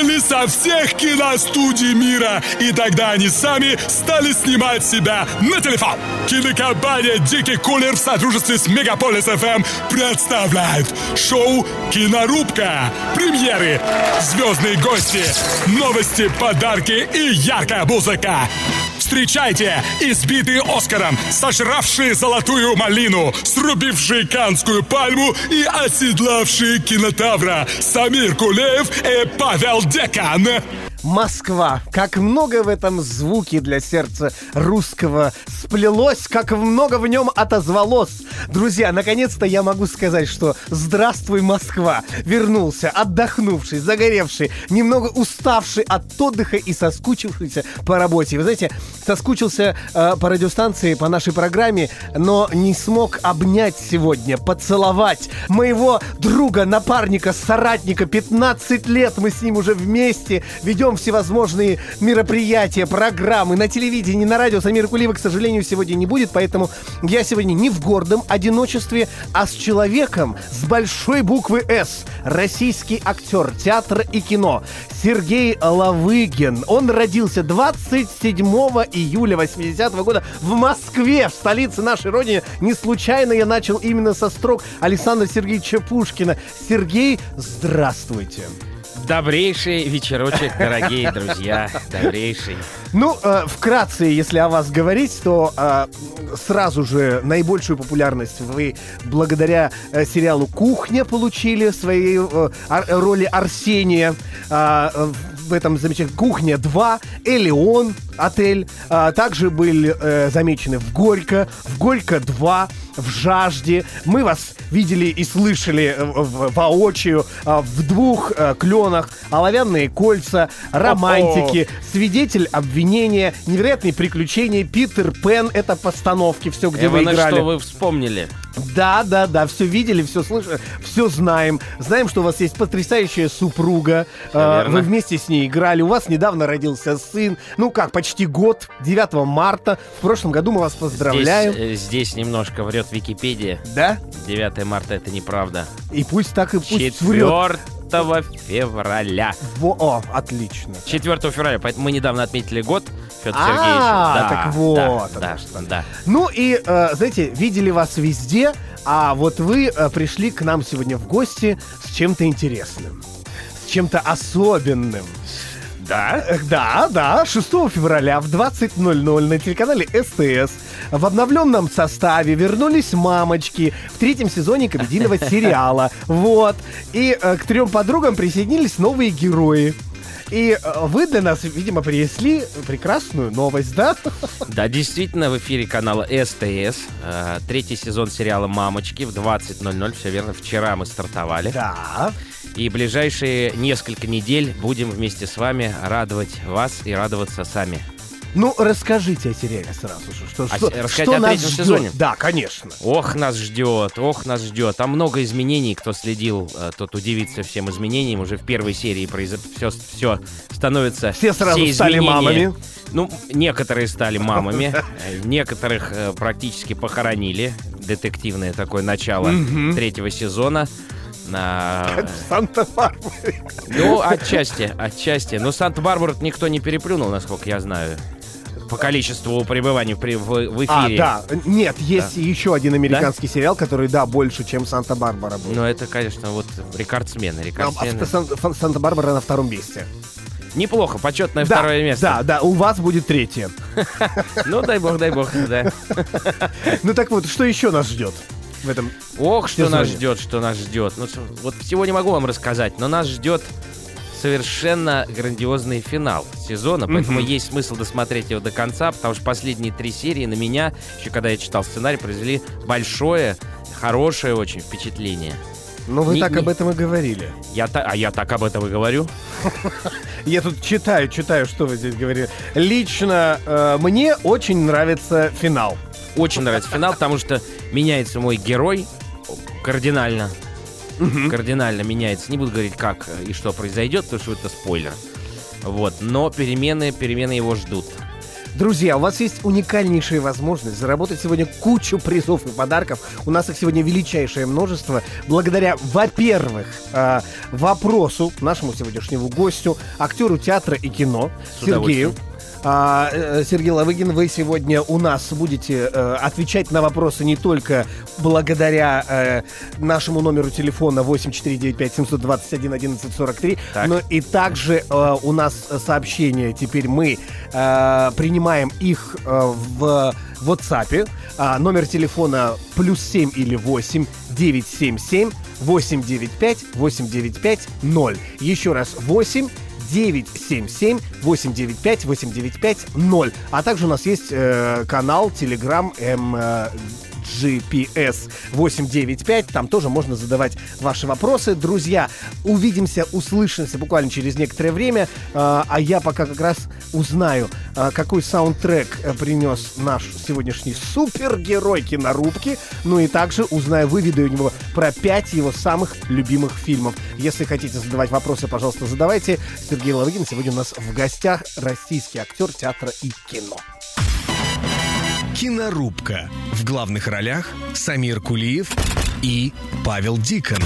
Сняли со всех киностудий мира, и тогда они сами стали снимать себя на телефон. Кинокомпания «Дикий кулер» в сотрудничестве с Мегаполис ФМ представляет шоу «Кинорубка». Премьеры, звездные гости, новости, подарки и яркая музыка. Встречайте избитые Оскаром, сожравшие золотую малину, срубившие канскую пальму и оседлавшие кинотавра Самир Кулеев и Павел Декан. Москва. Как много в этом звуке для сердца русского сплелось, как много в нем отозвалось. Друзья, наконец-то я могу сказать, что здравствуй, Москва. Вернулся, отдохнувший, загоревший, немного уставший от отдыха и соскучившийся по работе. Вы знаете, соскучился э, по радиостанции, по нашей программе, но не смог обнять сегодня, поцеловать моего друга, напарника, соратника. 15 лет мы с ним уже вместе ведем всевозможные мероприятия, программы на телевидении, на радио. Самира Кулиева, к сожалению, сегодня не будет, поэтому я сегодня не в гордом одиночестве, а с человеком с большой буквы «С». Российский актер театра и кино Сергей Лавыгин. Он родился 27 июля 80 -го года в Москве, в столице нашей родины. Не случайно я начал именно со строк Александра Сергеевича Пушкина. Сергей, здравствуйте. Добрейший вечерочек, дорогие друзья. Добрейший. Ну, э, вкратце, если о вас говорить, то э, сразу же наибольшую популярность вы благодаря э, сериалу «Кухня» получили в своей э, роли Арсения. Э, э, в этом замечательном «Кухня 2», «Элеон», отель. А, также были э, замечены в «Горько», в «Горько 2», в «Жажде». Мы вас видели и слышали э, воочию э, в двух э, кленах «Оловянные кольца», «Романтики», «Свидетель обвинения», «Невероятные приключения», «Питер Пен» — это постановки, все, где вы Эвана, играли. что вы вспомнили? Да, да, да, все видели, все слышали, все знаем. Знаем, что у вас есть потрясающая супруга. Верно. Вы вместе с ней играли. У вас недавно родился сын. Ну как, почти год, 9 марта. В прошлом году мы вас поздравляем. Здесь, э, здесь немножко врет Википедия. Да? 9 марта это неправда. И пусть так и пусть 4 врет. Февраля. Во, о, отлично. 4 февраля, поэтому мы недавно отметили год Федор А, Сергеевич. Да, так вот да, да, да. Ну и, э, знаете, видели вас везде, а вот вы э, пришли к нам сегодня в гости с чем-то интересным. С чем-то особенным. Да? Эх, Да, да, 6 февраля в 20.00 на телеканале СТС в обновленном составе вернулись мамочки в третьем сезоне комедийного сериала. Вот. И э, к трем подругам присоединились новые герои. И э, вы для нас, видимо, принесли прекрасную новость, да? Да, действительно, в эфире канала СТС. э, Третий сезон сериала «Мамочки» в 20.00. Все верно, вчера мы стартовали. Да. И ближайшие несколько недель будем вместе с вами радовать вас и радоваться сами. Ну, расскажите о сериале сразу же. Что, А что, что о нас третьем ждет? сезоне? Да, конечно. Ох, нас ждет, ох, нас ждет. Там много изменений. Кто следил, э, тот удивится всем изменениям. Уже в первой серии все, все становится... Все сразу стали изменения. мамами. Ну, некоторые стали мамами, э, некоторых э, практически похоронили. Детективное такое начало третьего сезона. А, Санта-Барбара. ну, отчасти, отчасти. Но Санта-Барбару никто не переплюнул, насколько я знаю. По количеству пребываний в, в- А, эфире. да. Нет, есть еще один американский сериал, который, да, больше, чем Санта-Барбара был. Ну, это, конечно, вот рекордсмены. А, рекордсмены. Сан- Санта-Барбара на втором месте. Неплохо, почетное Да, второе место. Да, да, у вас будет третье. Ну, дай бог, дай бог, да. Ну так вот, что еще нас ждет в этом? Ох, что Сезоне. нас ждет, что нас ждет. Ну, вот всего не могу вам рассказать, но нас ждет совершенно грандиозный финал сезона, поэтому есть смысл досмотреть его до конца, потому что последние три серии на меня, еще когда я читал сценарий, произвели большое, хорошее очень впечатление. Ну вы Не- так не- об этом и говорили. Я та- а я так об этом и говорю. Я тут читаю, читаю, что вы здесь говорили. Лично э, мне очень нравится финал. Очень нравится финал, потому что меняется мой герой кардинально. Кардинально меняется. Не буду говорить, как и что произойдет, потому что это спойлер. Вот. Но перемены, перемены его ждут. Друзья, у вас есть уникальнейшая возможность заработать сегодня кучу призов и подарков. У нас их сегодня величайшее множество. Благодаря, во-первых, э, вопросу нашему сегодняшнему гостю, актеру театра и кино С Сергею. А, э, Сергей Лавыгин, вы сегодня у нас будете э, отвечать на вопросы не только благодаря э, нашему номеру телефона 8495-721-1143, Так. но и также у нас сообщения. Теперь мы принимаем их в WhatsApp. А, номер телефона плюс 7 или 8 977 895 895 0. Еще раз 8 977 895 895 0. А также у нас есть э, канал Telegram М. э, GPS 895. Там тоже можно задавать ваши вопросы. Друзья, увидимся, услышимся буквально через некоторое время. А а я пока как раз узнаю, а, какой саундтрек э, принес наш сегодняшний супергерой кинорубки. Ну и также узнаю, выведу у него про пять его самых любимых фильмов. Если хотите задавать вопросы, пожалуйста, задавайте. Сергей Лавыгин сегодня у нас в гостях российский актер театра и кино. Кинорубка. В главных ролях Самир Кулиев и Павел Дикон.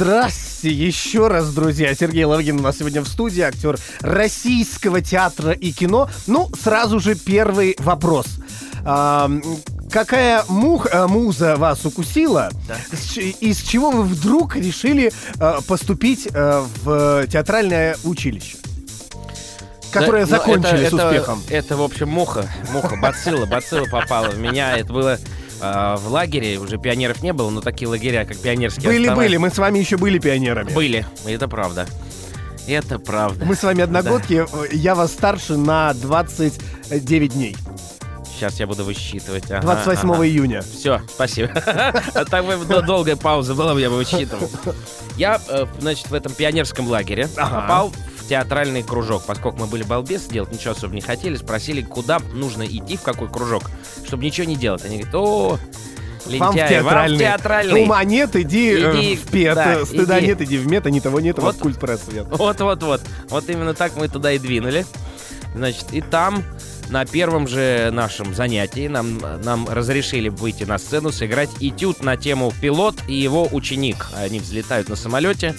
Здрасте еще раз, друзья. Сергей Лавгин у нас сегодня в студии, актер российского театра и кино. Ну, сразу же первый вопрос. А, какая мух, э, муза вас укусила? С ч- Из чего вы вдруг решили э, поступить э, в театральное училище? Которое Да, ну, закончили это- с это- успехом. Это, в общем, муха. Муха, бацилла. Бацилла попала в меня. Это было э, в лагере. Уже пионеров не было, но такие лагеря, как пионерские Были, острова, были, мы с вами еще были пионерами. Были. Это правда. Это правда. Мы с вами одногодки, э, я вас старше на 29 дней. Сейчас я буду высчитывать. Ага, 28 ага. июня. Все, спасибо. А так долгая пауза была, бы, я бы высчитывал. Я, э, значит, в этом пионерском лагере попал в театральный кружок. Поскольку мы были балбесы, делать ничего особо не хотели, спросили, куда нужно идти, в какой кружок, чтобы ничего не делать. Они говорят, о, Вам в лентяй, вам в театральный. театральный. Ума нет, иди, э, Иди, в пет. да, э, Стыда иди. нет, иди в мет, а ни того нет, у вас Вот. культ просвет. Вот-вот-вот. Вот именно так мы туда и двинули. Значит, и там на первом же нашем занятии нам, нам разрешили выйти на сцену, сыграть этюд на тему «Пилот и его ученик». Они взлетают на самолете,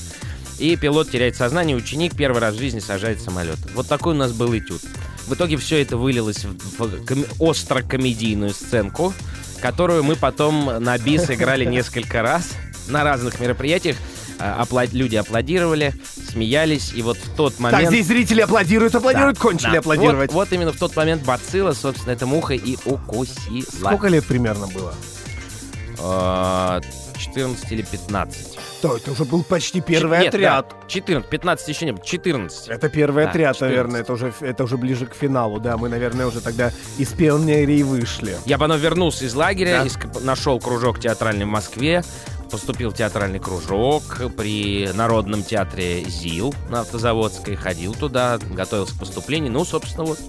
и пилот теряет сознание, ученик первый раз в жизни сажает самолет. Вот такой у нас был этюд. В итоге все это вылилось в, ком- остро-комедийную сценку, которую мы потом на бис играли несколько раз на разных мероприятиях. А, апла- Люди аплодировали, смеялись, и вот в тот момент... Так, здесь зрители аплодируют, аплодируют, Да, кончили да. аплодировать. Вот, вот именно в тот момент бацилла, собственно, эта муха и укусила. Сколько лет примерно было? А, 14 или 15. То это уже был почти первый нет, отряд. да, 14, 15 еще не было, 14. Это первый Да, отряд, 14. наверное, это уже, это уже ближе к финалу, да, мы, наверное, уже тогда из пионерии вышли. Я потом вернулся из лагеря, Да. иск- нашел кружок театральный в Москве, поступил в театральный кружок при Народном театре ЗИЛ на Автозаводской, ходил туда, готовился к поступлению, ну, собственно, вот.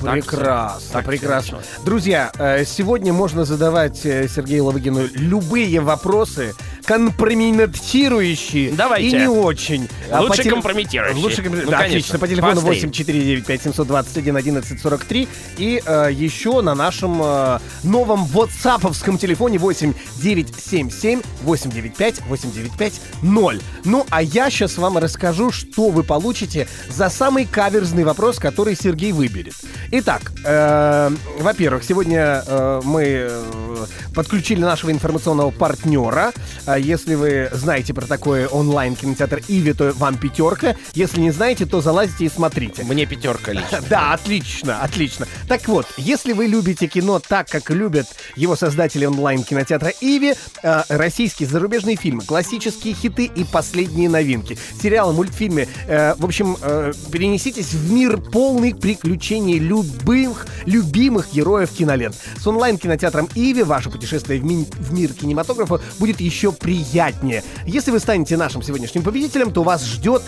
Прекрасно. Так прекрасно. Друзья, э, сегодня можно задавать э, Сергею Лавыгину любые вопросы, компрометирующие Давайте. и не очень. А Лучше по теле- компрометирующие. Лучше компрометирующие. Ну, да, конечно. отлично. По телефону Поострее. 849 721 1143 и э, еще на нашем э, новом ватсаповском телефоне 8 977 895 895 0. Ну, а я сейчас вам расскажу, что вы получите за самый каверзный вопрос, который Сергей выберет. Итак, э, во-первых, сегодня э, мы э, подключили нашего информационного партнера. А Если вы знаете про такой онлайн-кинотеатр Иви, то вам пятерка. Если не знаете, то залазите и смотрите. Мне пятерка лично. Да, отлично, отлично. Так вот, если вы любите кино так, как любят его создатели онлайн-кинотеатра Иви, э, российские зарубежные фильмы, классические хиты и последние новинки, сериалы, мультфильмы, э, в общем, э, перенеситесь в мир полный приключений любых, любимых героев кинолент. С онлайн-кинотеатром Иви ваше путешествие в, ми- в мир кинематографа будет еще приятнее. Если вы станете нашим сегодняшним победителем, то вас ждет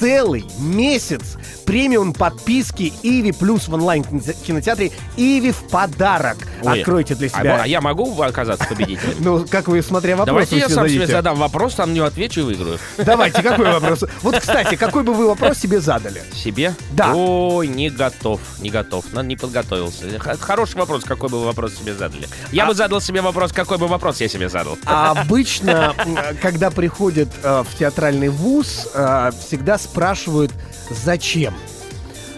целый месяц премиум подписки Иви Плюс в онлайн кинотеатре Иви в подарок. Ой, Откройте для А, себя. а я могу оказаться победителем? Ну, как вы, смотря вопрос, Давайте я сам себе задам вопрос, сам него отвечу и выиграю. Давайте, какой вопрос? Вот, кстати, какой бы вы вопрос себе задали? Себе? Да. Ой, не готов, не готов, не подготовился. Хороший вопрос, какой бы вы вопрос себе задали. Я бы задал себе вопрос, какой бы вопрос я себе задал. А обычно, когда приходят э, в театральный вуз, э, всегда спрашивают, зачем?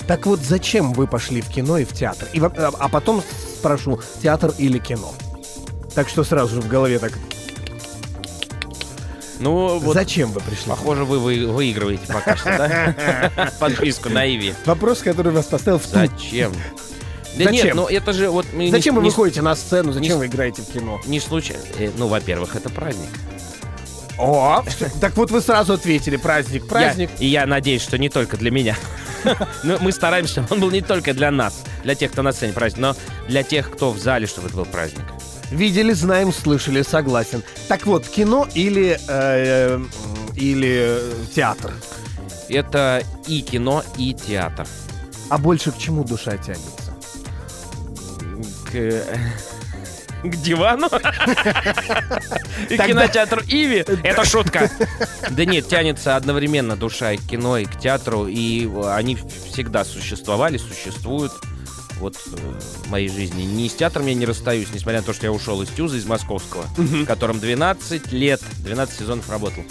Так вот, зачем вы пошли в кино и в театр? И, а потом спрошу, театр или кино? Так что сразу же в голове так, Ну, вот, зачем вы пришли? похоже, вы, вы выигрываете пока что, да? Подписку на Иви. Вопрос, который вас поставил в. Зачем? Да Зачем? нет, ну это же вот... не- Зачем вы не- выходите на сцену? Зачем не- вы играете в кино? Не случайно. Э, Ну, во-первых, это праздник. О, так вот вы сразу ответили, праздник, праздник. Я- и я надеюсь, что не только для меня. Ну, мы стараемся, чтобы он был не только для нас, для тех, кто на сцене праздник, но для тех, кто в зале, чтобы это был праздник. Видели, знаем, слышали, согласен. Так вот, кино или, э, м, или э, театр? Это и кино, и театр. А больше к чему душа тянется? К, к дивану? И Тогда- кинотеатру Иви? Это шутка. Да нет, тянется одновременно душа и к кино, и к театру, и они всегда существовали, существуют. Вот э, в моей жизни. Ни с театром я не расстаюсь, несмотря на то, что я ушел из Тюза, из Московского, в котором 12 лет, 12 сезонов работал.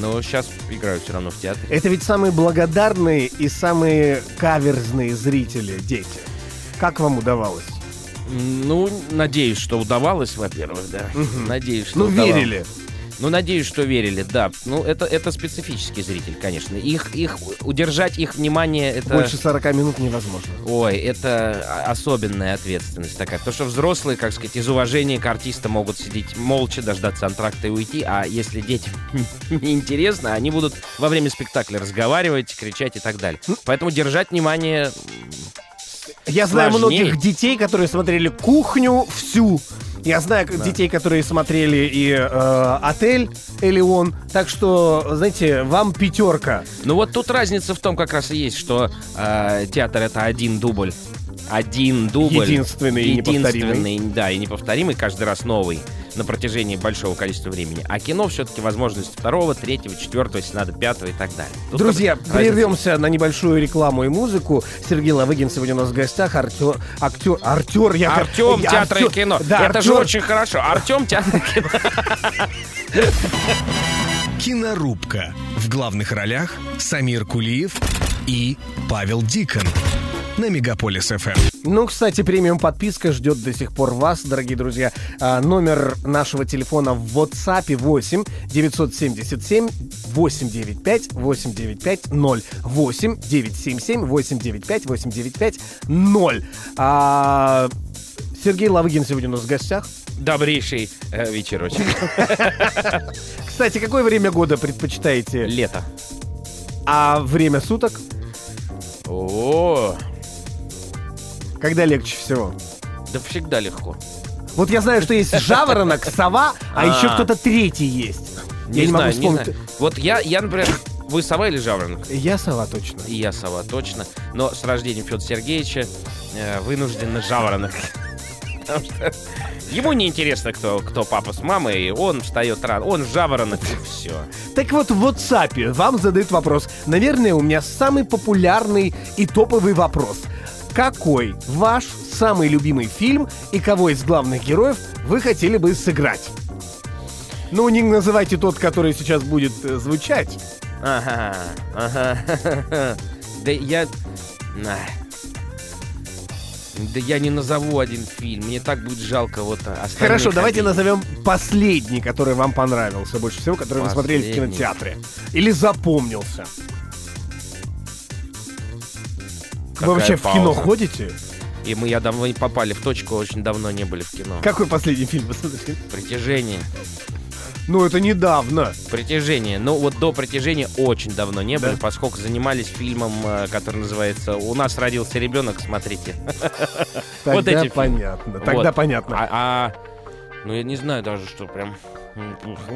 Но сейчас играю все равно в театре. Это ведь самые благодарные и самые каверзные зрители, дети. Как вам удавалось? Ну, надеюсь, что удавалось, во-первых, да. Надеюсь, что Ну, удавалось. верили. Ну, надеюсь, что верили, да. Ну, это, это специфический зритель, конечно. Их, их, удержать их внимание, это... Больше 40 минут невозможно. Ой, это особенная ответственность такая. Потому что взрослые, как сказать, из уважения к артистам могут сидеть молча, дождаться антракта и уйти. А если детям неинтересно, они будут во время спектакля разговаривать, кричать и так далее. Поэтому держать внимание... Я знаю Сложнее. многих детей, которые смотрели кухню всю. Я знаю к- детей, которые смотрели и э, отель Элеон. Так что, знаете, вам пятерка. Ну вот тут разница в том как раз и есть, что э, театр это один дубль. Один дубль. Единственный и Единственный, да, и неповторимый, каждый раз новый на протяжении большого количества времени. А кино все-таки возможность второго, третьего, четвертого, если надо, пятого и так далее. Тут Друзья, разница. прервемся на небольшую рекламу и музыку. Сергей Лавыгин сегодня у нас в гостях. Артер, актер, Артер, я Артем, я театр и актер. кино. Да, это же Артёр. очень хорошо. Артем, театр и кино. Кинорубка. В главных ролях Самир Кулиев и Павел Дикон. На Мегаполис ФМ. Ну, кстати, премиум подписка ждет до сих пор вас, дорогие друзья. А, номер нашего телефона в WhatsApp 8 977 895 895 0 8 977 895 895 0. А, Сергей Лавыгин сегодня у нас в гостях. Добрейший э, вечерочек. Кстати, какое время года предпочитаете? Лето. А время суток? О, Когда легче всего? да всегда легко. Вот я знаю, что есть жаворонок, сова, а, А. еще кто-то третий есть. я не могу вспомнить. Вот я, я, например, вы сова или жаворонок? Я сова точно. И я сова, точно. Но с рождением Федора Сергеевича э, вынужден на жаворонок. Потому что ему не интересно, кто, кто папа с мамой, и он встает рано. Он жаворонок, и все. Так вот, в WhatsApp вам задают вопрос. Наверное, у меня самый популярный и топовый вопрос. Какой ваш самый любимый фильм и кого из главных героев вы хотели бы сыграть? Ну, не называйте тот, который сейчас будет э, звучать. Ага, ага. Да я... Да я не назову один фильм. Мне так будет жалко вот Хорошо, давайте обидеть. назовем последний, который вам понравился больше всего, который вы смотрели в Последний. кинотеатре. Или запомнился. Какая вы вообще в кино пауза. ходите? И мы, я давно не попали в точку, очень давно не были в кино. Какой последний фильм вы смотрели? Притяжение. Ну, это недавно. Притяжение. Ну, вот до притяжения очень давно не были, Да? поскольку занимались фильмом, э, который называется «У нас родился ребенок», смотрите. Тогда Вот эти понятно. Тогда Вот. понятно. А, а, ну, я не знаю даже, что прям...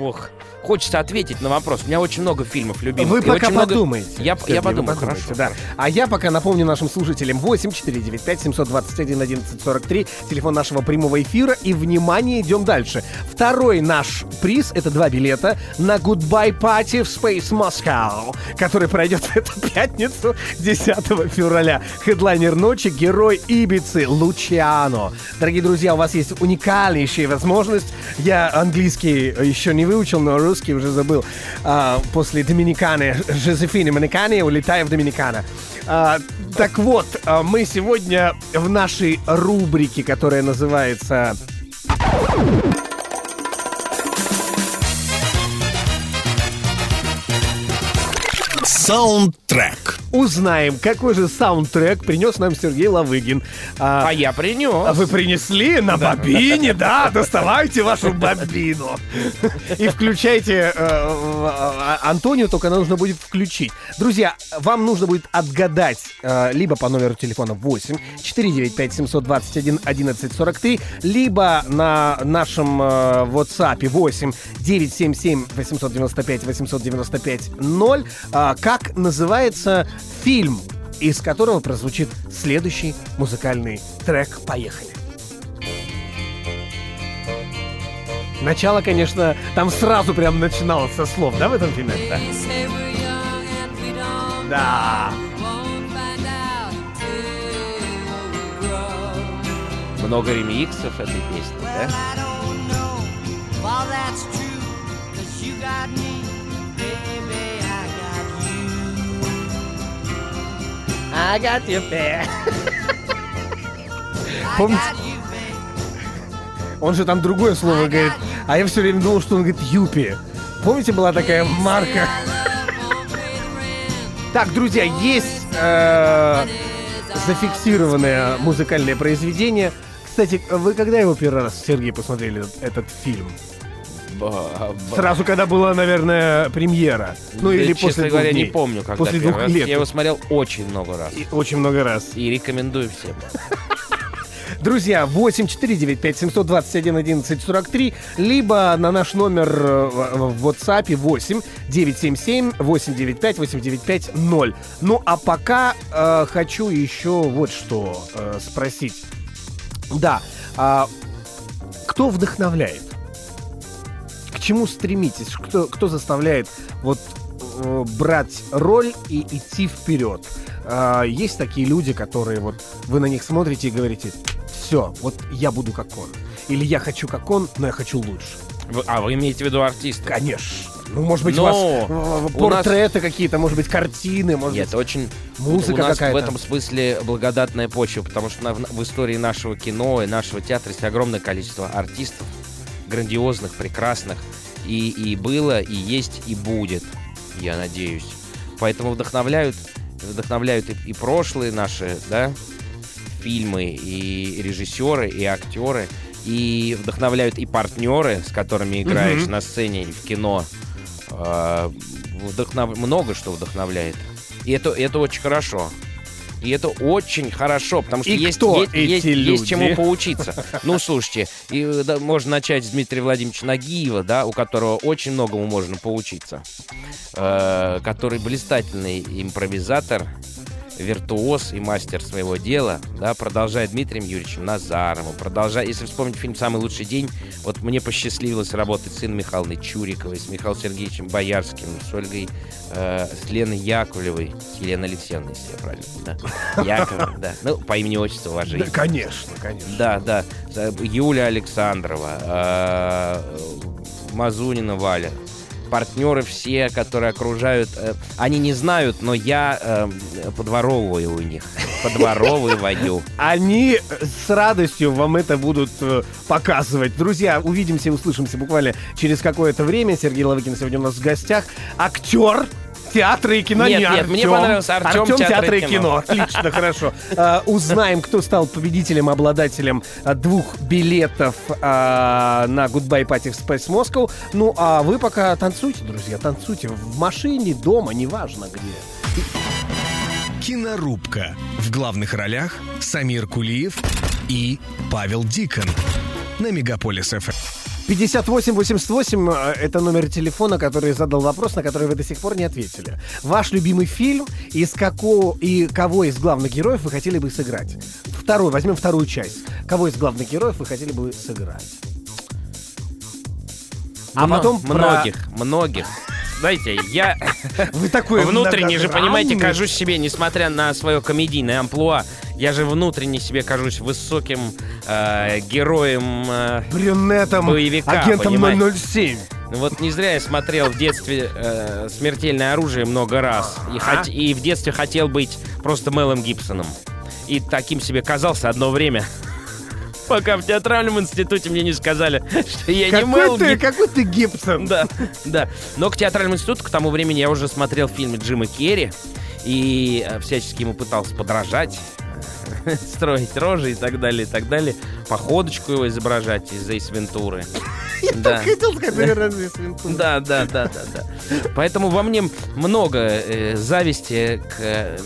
Ох, хочется ответить на вопрос. У меня очень много фильмов любимых. Вы пока очень много- подумайте. Я, Сергей, я подумаю, хорошо. да. А я пока напомню нашим слушателям 8 495 721 1143, телефон нашего прямого эфира. И, внимание, идем дальше. Второй наш приз — это два билета на Goodbye Party в Space Moscow, который пройдет в эту пятницу, 10 февраля. Хедлайнер ночи — герой Ибицы Лучиано. Дорогие друзья, у вас есть уникальнейшая возможность. Я английский еще не выучил, но русский уже забыл. А, после Доминиканы, Жозефины Доминиканы, улетаю в Доминикана. А, так вот, а, мы сегодня в нашей рубрике, которая называется Саундтрек. узнаем, какой же саундтрек принес нам Сергей Лавыгин. А, А я принес. А вы принесли на бобине, да? Доставайте вашу бобину. И включайте э, э, Антонию, только нужно будет включить. Друзья, вам нужно будет отгадать э, либо по номеру телефона 8 495 721 1143, либо на нашем э, WhatsApp 8 977 895 895 0, э, как называется фильм, из которого прозвучит следующий музыкальный трек. Поехали. Начало, конечно, там сразу прям начиналось со слов, да, в этом фильме? Да. Да. Много ремиксов этой песни, да? I got you there. Помните? Он же там другое слово говорит. А я все время думал, что он говорит юпи. Помните, была такая марка? Так, друзья, есть э, зафиксированное музыкальное произведение. Кстати, вы когда его первый раз, Сергей, посмотрели этот, этот фильм? Сразу, когда была, наверное, премьера. Ну Да, или честно после двух говоря, дней. не помню, когда После двух раз. лет. Я его смотрел очень много раз. И очень много раз. И рекомендую всем. Друзья, 8495 721 11 43, либо на наш номер э, в WhatsApp 8 977 895 895 0. Ну а пока э, хочу еще вот что э, спросить. Да, а кто вдохновляет? Чему стремитесь? Кто, кто заставляет вот э, брать роль и идти вперед? А, есть такие люди, которые вот вы на них смотрите и говорите, все, вот я буду как он. Или я хочу как он, но я хочу лучше. Вы- А вы имеете в виду артиста? Конечно. Ну, может быть, Но у вас э, у нас- портреты какие-то, может быть, картины, может Нет, быть. очень... музыка какая-то. в этом смысле благодатная почва, потому что в истории нашего кино и нашего театра есть огромное количество артистов, грандиозных, прекрасных. И, и было, и есть, и будет, я надеюсь. Поэтому вдохновляют, вдохновляют и, и прошлые наши, да, фильмы, и режиссеры, и актеры, и вдохновляют и партнеры, с которыми играешь Мгм. на сцене и в кино. А, вдохнов- Много что вдохновляет. И это, это очень хорошо. И это очень хорошо, потому что И есть, кто есть, эти есть, люди? есть чему поучиться. Ну, слушайте, и, да, можно начать с Дмитрия Владимировича Нагиева, да, у которого очень многому можно поучиться. Э, который блистательный импровизатор, виртуоз и мастер своего дела, да, продолжая Дмитрием Юрьевичем Назаровым, продолжая, если вспомнить фильм «Самый лучший день», вот мне посчастливилось работать с Инной Михайловной Чуриковой, с Михаилом Сергеевичем Боярским, с Ольгой, э, с Леной Яковлевой, с Еленой Алексеевной, если я правильно, да, Яковлевой, да, ну, по имени отчеству Да, уважение. конечно, конечно. Да, да. За- Юля Александрова, э, Мазунина Валя. Партнеры все, которые окружают, э, они не знают, но я э, подворовываю у них. Подворовываю. Они с радостью вам это будут э, показывать. Друзья, увидимся и услышимся буквально через какое-то время. Сергей Лавыкин сегодня у нас в гостях. Актер театра и кино. Нет, не нет, мне Артём. понравился Артём, Артём, театр театра и кино. кино. Отлично, хорошо. А, Узнаем, кто стал победителем, обладателем а, двух билетов а, на Goodbye Party в Space Moscow. Ну, а вы пока танцуйте, друзья, танцуйте. В машине, дома, неважно где. Кинорубка. В главных ролях Самир Кулиев и Павел Дикон. На Мегаполис ФМ. 5888 э, это номер телефона, который задал вопрос, на который вы до сих пор не ответили. Ваш любимый фильм, из какого и кого из главных героев вы хотели бы сыграть? Второй, возьмем вторую часть. Кого из главных героев вы хотели бы сыграть? А Мно- потом про- многих, многих. Знаете, я Вы такой внутренне же, понимаете, кажусь себе, несмотря на свое комедийное амплуа, я же внутренне себе кажусь высоким э, героем. э, брюнетом, боевика, агентом понимаете? 007. Ну Вот не зря я смотрел в детстве э, «Смертельное оружие» много раз. И, хот- и в детстве хотел быть просто Мелом Гибсоном. И таким себе казался одно время. Пока в театральном институте мне не сказали, что я не Мел Какой ты, Гибсон. какой ты Гибсон? Да, да. Но к театральному институту к тому времени я уже смотрел фильмы Джима Керри и э, всячески ему пытался подражать, строить рожи и так далее, и так далее. Походочку его изображать из Эйс Вентуры. Да. Хотел сказать, наверное, здесь Винтур. Да, да, да, да, да. Поэтому во мне много э, зависти к э,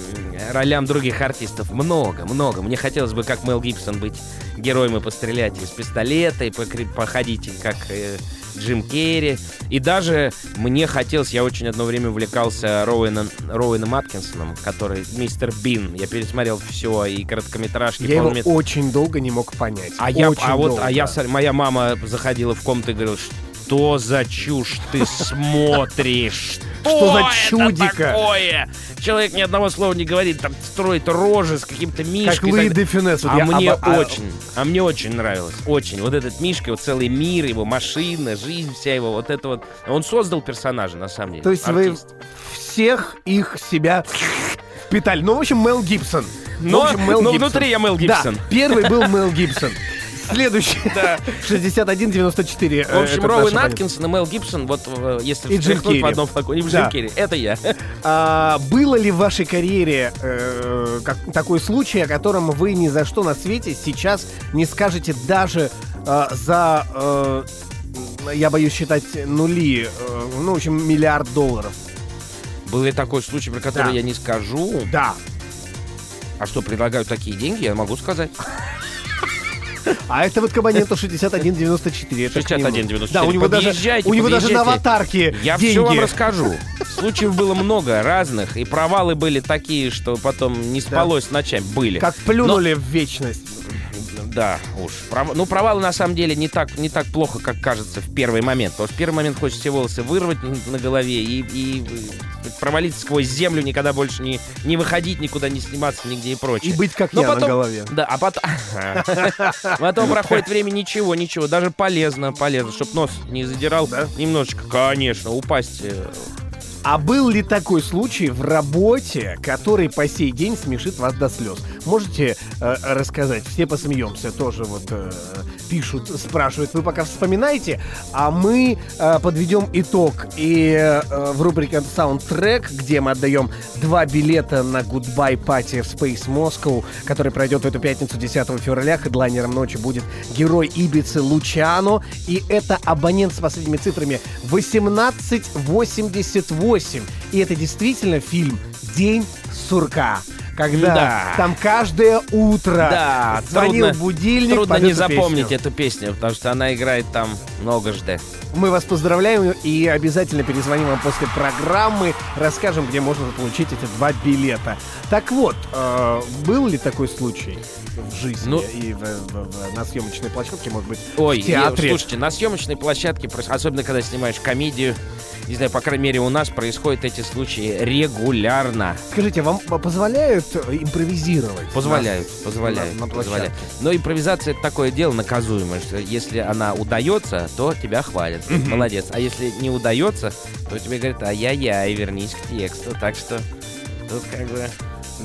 ролям других артистов. Много, много. Мне хотелось бы, как Мел Гибсон, быть героем и пострелять из пистолета, и покри- походить как э, Джим Керри. И даже мне хотелось, я очень одно время увлекался Роуэном, Роуэном Аткинсоном, который мистер Бин. Я пересмотрел все, и короткометражки, Я его очень долго не мог понять. А я, а вот, долго. а я, моя мама заходила в комнату и говорила, что за чушь ты смотришь? Что за чудика?» такое? Человек ни одного слова не говорит, там строит рожи с каким-то мишкой. Как Луи де Фюнес. Вот а я мне оба- а- очень, а мне очень нравилось, очень. Вот этот Мишка, вот целый мир, его машина, жизнь вся его, вот это вот. Он создал персонажа, на самом деле. То есть вы артист. всех их себя впитали. Ну, в общем, Мел Гибсон. Но- в общем, Мел но Гибсон. внутри я Мел Гибсон. Да, первый был Мел Гибсон. Следующий. Да. 61-94. В общем, Роуэн Аткинсон и Мел Гибсон, вот э, если встряхнуть в одном флаконе, и в Да. Джим Керри, это я. А, было ли в вашей карьере э, как, такой случай, о котором вы ни за что на свете сейчас не скажете даже э, за, э, я боюсь считать нули, э, ну, в общем, миллиард долларов? Был ли такой случай, про который Да. я не скажу? Да. А что, предлагают такие деньги, я могу сказать. А это вот к абоненту 6194. это к нему. 6194. Да, у него даже, у него даже на аватарке Я деньги. все вам расскажу. Случаев было много разных, и провалы были такие, что потом не спалось ночами. Были. Как плюнули в вечность. Да, уж. Пров- Ну, провалы на самом деле не так, не так плохо, как кажется в первый момент. Потому что в первый момент хочется волосы вырвать на голове и, и э, провалиться сквозь землю, никогда больше не, не выходить, никуда не сниматься, нигде и прочее. И быть как Но я на потом- голове. Да, а потом... Потом проходит время, ничего, ничего. Даже полезно, полезно, чтобы нос не задирал. Немножечко, конечно, упасть. э, А был ли такой случай в работе, который по сей день смешит вас до слез? Можете э, рассказать? Все посмеемся, тоже вот э, пишут, спрашивают. Вы пока вспоминаете, а мы э, подведем итог. И э, в рубрике Soundtrack, где мы отдаем два билета на Goodbye Party в Space Moscow, который пройдет в эту пятницу 10 февраля, хедлайнером ночи будет герой Ибицы Лучано. И это абонент с последними цифрами 1888. И это действительно фильм «День сурка». Когда Да. там каждое утро Да, звонил трудно- будильник Трудно не запомнить песню. эту песню, потому что она играет там многожды. Мы вас поздравляем и обязательно перезвоним вам после программы, расскажем, где можно получить эти два билета. Так вот, э, был ли такой случай в жизни Ну- и в- в- в- на съемочной площадке, может быть, Ой, в театре? я- слушайте, на съемочной площадке, особенно когда снимаешь комедию, не знаю, по крайней мере, у нас происходят эти случаи регулярно. Скажите, вам позволяют э, импровизировать? Позволяют, на- позволяют, на, на позволяют. Но импровизация это такое дело наказуемое, что если она удается, то тебя хвалят. Молодец. А если не удается, то тебе говорят, ай-яй-яй, вернись к тексту. Так что тут как бы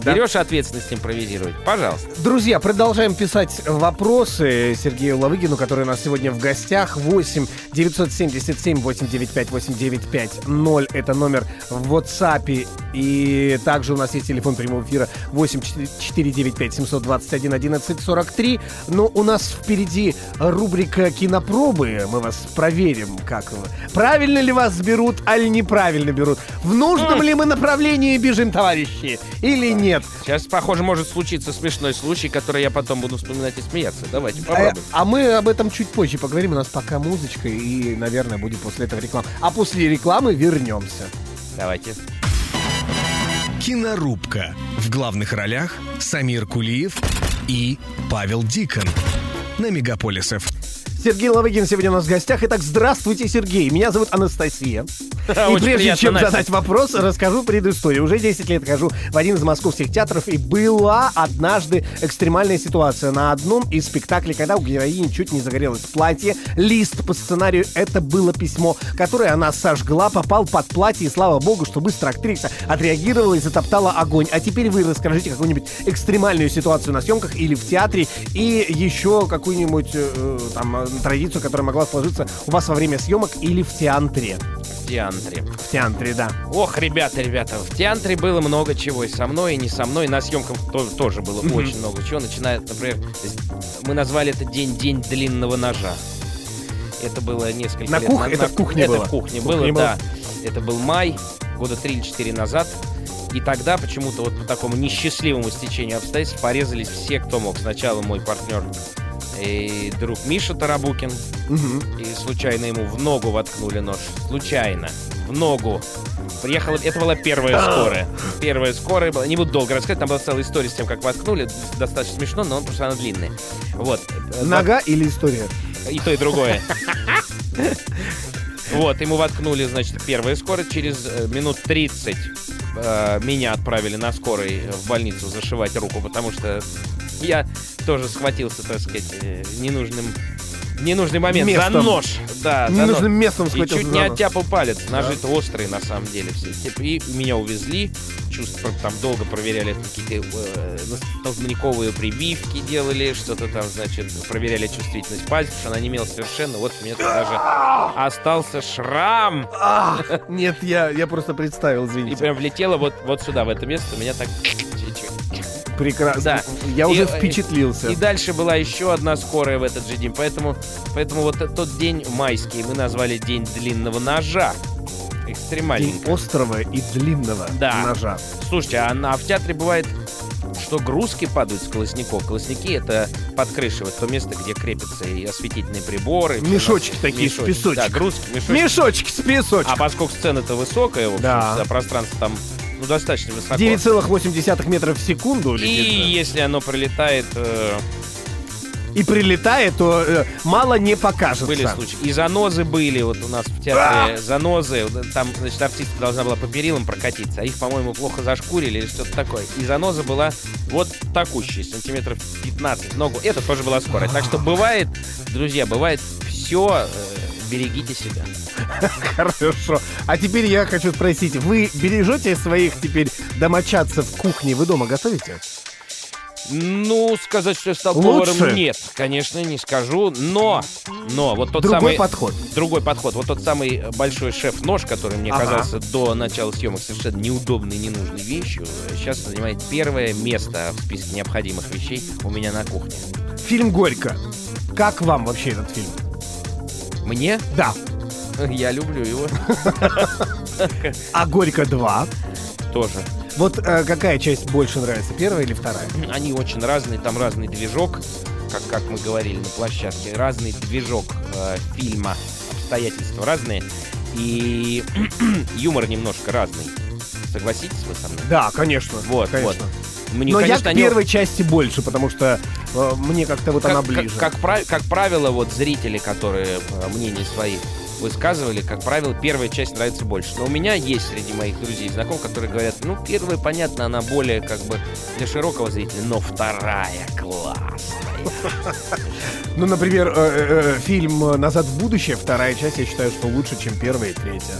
Да. берешь ответственность импровизировать. Пожалуйста. Друзья, продолжаем писать вопросы Сергею Лавыгину, который у нас сегодня в гостях. 8 977 895 895 0 это номер в WhatsApp. И также у нас есть телефон прямого эфира 8 495 721 11 43. Но у нас впереди рубрика кинопробы. Мы вас проверим, как вы. Правильно ли вас берут, али неправильно берут. В нужном ли мы направлении бежим, товарищи, или нет? Нет. Сейчас, похоже, может случиться смешной случай, который я потом буду вспоминать и смеяться. Давайте А, попробуем. а мы об этом чуть позже поговорим. У нас пока музычка, и, наверное, будет после этого реклама. А после рекламы вернемся. Давайте. Кинорубка. В главных ролях Самир Кулиев и Павел Дикон. На Мегаполис ФМ. Сергей Лавыгин сегодня у нас в гостях. Итак, здравствуйте, Сергей. Меня зовут Анастасия. И Очень прежде приятно, чем Настя. задать вопрос, расскажу предысторию. Уже 10 лет хожу в один из московских театров, и была однажды экстремальная ситуация на одном из спектаклей, когда у героини чуть не загорелось платье. Лист по сценарию это было письмо, которое она сожгла, попал под платье, и слава богу, что быстро актриса отреагировала и затоптала огонь. А теперь вы расскажите какую-нибудь экстремальную ситуацию на съемках или в театре, и еще какую-нибудь э, там традицию, которая могла сложиться у вас во время съемок или в театре. В театре. В театре, да. Ох, ребята, ребята, в театре было много чего. И со мной, и не со мной. На съемках то- тоже было очень много чего. Начиная, например, мы назвали это день день длинного ножа. Это было несколько На лет кух- на- это на- в кухне это было? в кухне В было, кухне было. да. Это был май, года три или четыре назад. И тогда почему-то вот по такому несчастливому стечению обстоятельств порезались все, кто мог. Сначала мой партнер и друг Миша Тарабукин, Мгм. и случайно ему в ногу воткнули нож. Случайно. В ногу. Приехала... Это была первая скорая. Первая скорая была... Не буду долго рассказывать, там была целая история с тем, как воткнули. Достаточно смешно, но потому что она длинная. Вот. Нога или история? И то, и другое. Вот, ему воткнули, значит, первая скорая. Через э, минут 30 э, меня отправили на скорой в больницу зашивать руку, потому что я тоже схватился, так сказать, э, ненужным ненужный момент за Местом. нож. Да, за Ненужным нож. местом И чуть за не оттяпал палец. Ножи-то острые, на самом деле, все. И меня увезли. Чувство, там долго проверяли какие-то э, толстниковые прививки делали, что-то там, значит, проверяли чувствительность пальцев, что она не имела совершенно. Вот у меня тут даже остался шрам. Нет, я, я просто представил, И извините. прям влетело вот, вот сюда, в это место. Меня так. Прекрасно. Да. Я И- уже э, впечатлился. И дальше была еще одна скорая в этот же день. Поэтому, поэтому вот тот день майский мы назвали День длинного ножа. День Экстремальненько. острого и длинного Да. ножа. Слушайте, а, а в театре бывает, что грузки падают с колосников. Колосники — это под крышей, вот то место, где крепятся и осветительные приборы. Мешочки на- такие, мешочки. песочек. Да, грузки, мешочки. Мешочки с песочком. А поскольку сцена-то высокая, в общем, да, пространство там ну, достаточно высоко. 9,8 метров в секунду И летит. да. если оно пролетает, э, И прилетает, то э, мало не покажется. были случаи. И занозы были вот у нас в театре. Занозы. Вот Там, значит, артистка должна была по перилам прокатиться, а их, по-моему, плохо зашкурили или что-то такое. И заноза была вот такущая, сантиметров 15 ногу. Это тоже была скорость. Так что бывает, друзья, бывает все. Берегите себя. Хорошо. А теперь я хочу спросить, вы бережете своих теперь домочадцев в кухне? Вы дома готовите? Ну, сказать, что я стал Лучше? поваром, нет, конечно, не скажу, но, но, вот тот Другой самый... подход. Другой подход. Вот тот самый большой шеф-нож, который мне Ага. казался до начала съемок совершенно неудобной, ненужной вещью, сейчас занимает первое место в списке необходимых вещей у меня на кухне. Фильм «Горько». Как вам вообще этот фильм? Мне? Да. Я люблю его А «Горько 2»? тоже. Вот э, какая часть больше нравится, первая или вторая? Они очень разные, там разный движок, как, как мы говорили на площадке, разный движок э, фильма, обстоятельства разные, и юмор немножко разный. Согласитесь вы со мной? Да, конечно. Вот, конечно. Мне, Но я конечно, к они- первой части больше, потому что э, мне как-то вот она как, ближе. как, как как правило, вот зрители, которые э, мнения свои высказывали, как правило, первая часть нравится больше. Но у меня есть среди моих друзей и знакомых, которые говорят, ну, первая, понятно, она более как бы для широкого зрителя, но вторая классная. Ну, например, э, э, фильм «Назад в будущее», вторая часть, я считаю, что лучше, чем первая и третья.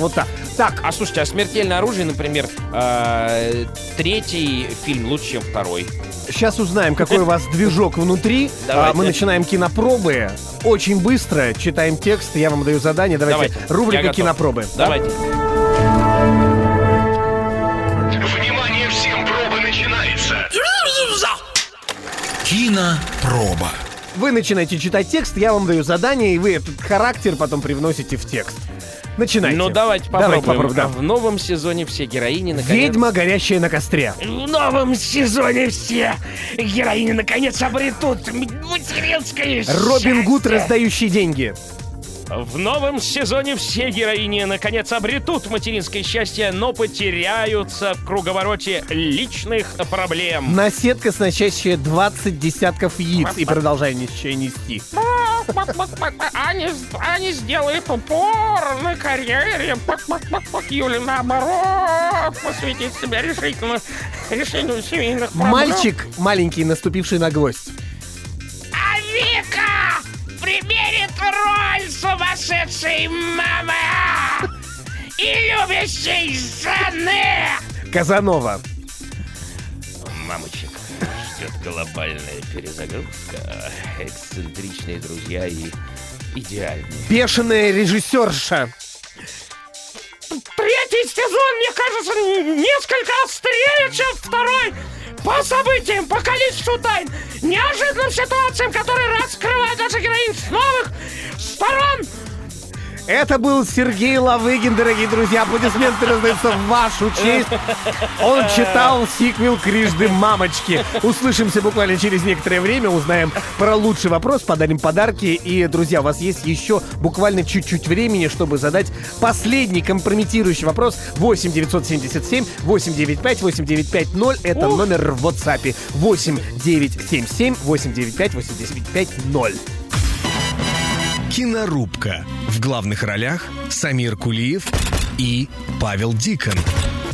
Вот так. Так, А слушайте, а «Смертельное оружие», например, э, третий фильм лучше, чем второй. сейчас узнаем, какой у вас движок внутри. Давайте. А, Мы начинаем кинопробы. Очень быстро читаем текст, я вам даю задание. Давайте, Давайте. рубрика Я кинопробы. Да? Давайте. Внимание всем, проба начинается. Начинайте. Ну, давайте Давайте попробуем. попробуем, да. В новом сезоне все героини наконец... Ведьма, горящая на костре. В новом сезоне все героини наконец обретут материнское Робин Гуд, раздающий деньги. В новом сезоне все героини наконец обретут материнское счастье, но потеряются в круговороте личных проблем. Наседка, сносящая 20 десятков яиц и продолжая нести. Они, они сделают упор на карьере. Юля, наоборот, посвятит себя решительно решению семейных проблем. Мальчик маленький, наступивший на гвоздь. А Вика примерит роль сумасшедшей мамы и любящей жены. Казанова. Мамочек ждет глобальная перезагрузка, эксцентричные друзья и идеальные. Бешеная режиссерша. Третий сезон, мне кажется, несколько острее, чем второй. По событиям, по количеству тайн, неожиданным ситуациям, которые раскрывают наших героинь с новых сторон. Это был Сергей Лавыгин, дорогие друзья. Аплодисменты раздаются в вашу честь. Он читал сиквел Крижды Мамочки. Услышимся буквально через некоторое время, узнаем про лучший вопрос, подарим подарки. И, друзья, у вас есть еще буквально чуть-чуть времени, чтобы задать последний компрометирующий вопрос. 8 977 895 8950. Это номер в WhatsApp. 8 977 895 8950. Кинорубка. В главных ролях Самир Кулиев и Павел Дикон.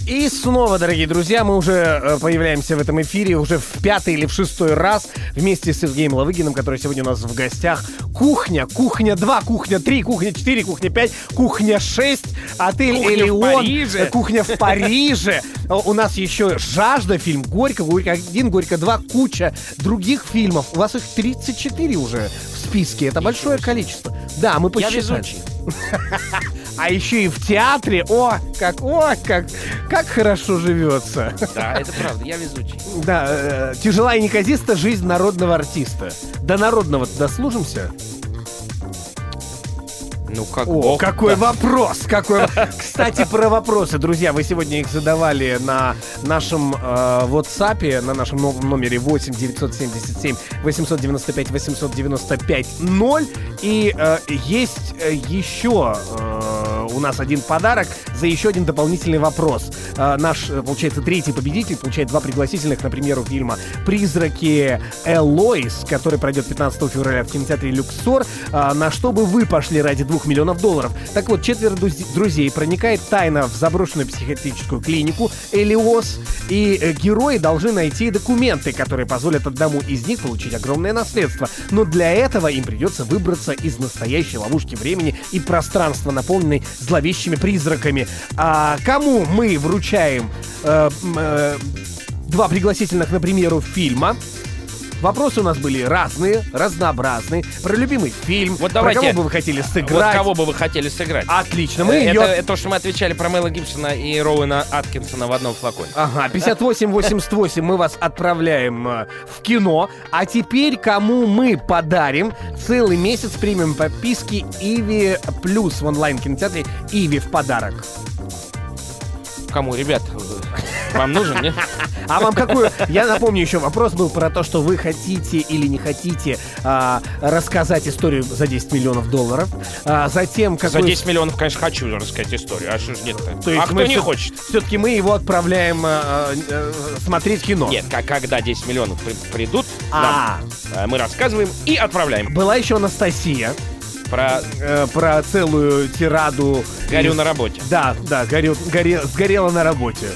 И снова, дорогие друзья, мы уже э, появляемся в этом эфире уже в пятый или в шестой раз вместе с Сергеем Лавыгиным, который сегодня у нас в гостях. Кухня, кухня 2, кухня 3, кухня 4, кухня 5, кухня 6, отель Кухня Элеон, э, кухня в Париже. У нас еще «Жажда» фильм, «Горько», «Горько 1», «Горько 2», куча других фильмов. У вас их 34 уже в списке, это большое количество. Да, мы Я посчитали. везучий. А еще и в театре. О, как, о, как, как хорошо живется. Да, это правда, я везучий. Да, э, тяжела и неказиста жизнь народного артиста. До народного дослужимся? Ну как О, бог. какой вопрос! Какой... Кстати, про вопросы, друзья, вы сегодня их задавали на нашем э, WhatsApp, на нашем новом номере 8 977 895 895 0. И э, есть э, еще э, у нас один подарок за еще один дополнительный вопрос. Э, наш, э, получается, третий победитель получает два пригласительных на премьеру фильма «Призраки Элоис», который пройдет 15 февраля в кинотеатре «Люксор». А, на что бы вы пошли ради двух миллионов долларов? Так вот, четверо друз- друзей проникает тайно в заброшенную психиатрическую клинику «Элиос», и э, герои должны найти документы, которые позволят одному из них получить огромное наследство. Но для этого им придется выбраться из настоящей ловушки времени и пространства, наполненной зловещими призраками. А кому мы вручаем э, э, два пригласительных на премьеру фильма? Вопросы у нас были разные, разнообразные. Про любимый фильм. Вот про давайте. кого бы вы хотели Вот сыграть. кого бы вы хотели сыграть? Отлично, мы Э, ее... это, это то, что мы отвечали про Мэла Гибсона и Роуэна Аткинсона в одном флаконе. Ага, 5888 мы вас отправляем э, в кино. А теперь кому мы подарим целый месяц премиум подписки Иви Плюс в онлайн-кинотеатре Иви в подарок. Кому, ребят? Вам нужен, нет? А вам какую? Я напомню, еще вопрос был про то, что вы хотите или не хотите а, рассказать историю за 10 миллионов долларов. А, затем За какую... 10 миллионов, конечно, хочу рассказать историю. А что ж нет-то? То есть а кто не хочет? Все-таки мы его отправляем э, э, смотреть кино. Нет, как, когда 10 миллионов при- придут, А, нам, э, мы рассказываем и отправляем. была еще Анастасия Про э, про целую тираду. «Горю из- на работе». Да, да, горю, горе- сгорела на работе.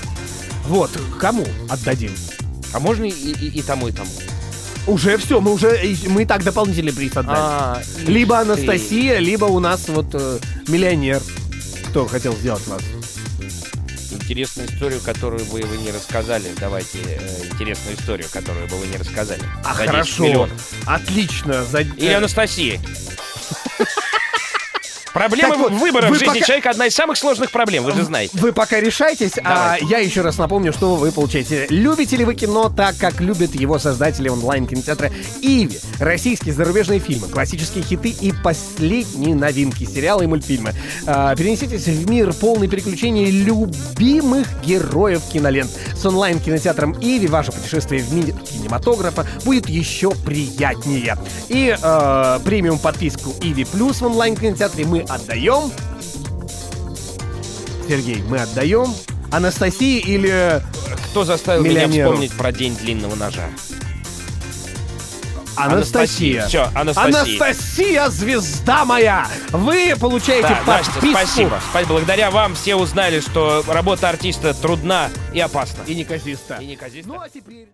Вот, кому отдадим? А можно и, и- и тому, и тому? Уже все, мы уже мы и так дополнительный приз отдали. А, либо ты. Анастасия, либо у нас вот э, миллионер. Кто хотел сделать вас? Интересную историю, которую бы вы не рассказали. Давайте э, интересную историю, которую бы вы не рассказали. А За 10 хорошо. Отлично. За... Или э, Анастасия. Проблема Так вот, выбора вы в жизни пока- человека одна из самых сложных проблем, вы же знаете. Вы пока решайтесь, а Давай. я еще раз напомню, что вы получаете. Любите ли вы кино так, как любят его создатели онлайн-кинотеатра Иви? Российские зарубежные фильмы, классические хиты и последние новинки, сериалы и мультфильмы. А, перенеситесь в мир полный приключений любимых героев кинолент. С онлайн-кинотеатром Иви ваше путешествие в мир кинематографа будет еще приятнее. И э, премиум подписку Иви Плюс в онлайн-кинотеатре мы отдаем Сергей, мы отдаем Анастасии или Кто заставил меня Миллионеру. вспомнить про день длинного ножа? Анастасия? Анастасия. Всё, Анастасия. Анастасия, звезда моя! Вы получаете Да, Настя, подписку. спасибо. Спасибо. Благодаря вам все узнали, что работа артиста трудна и опасна. И неказиста. И неказиста. Ну а теперь...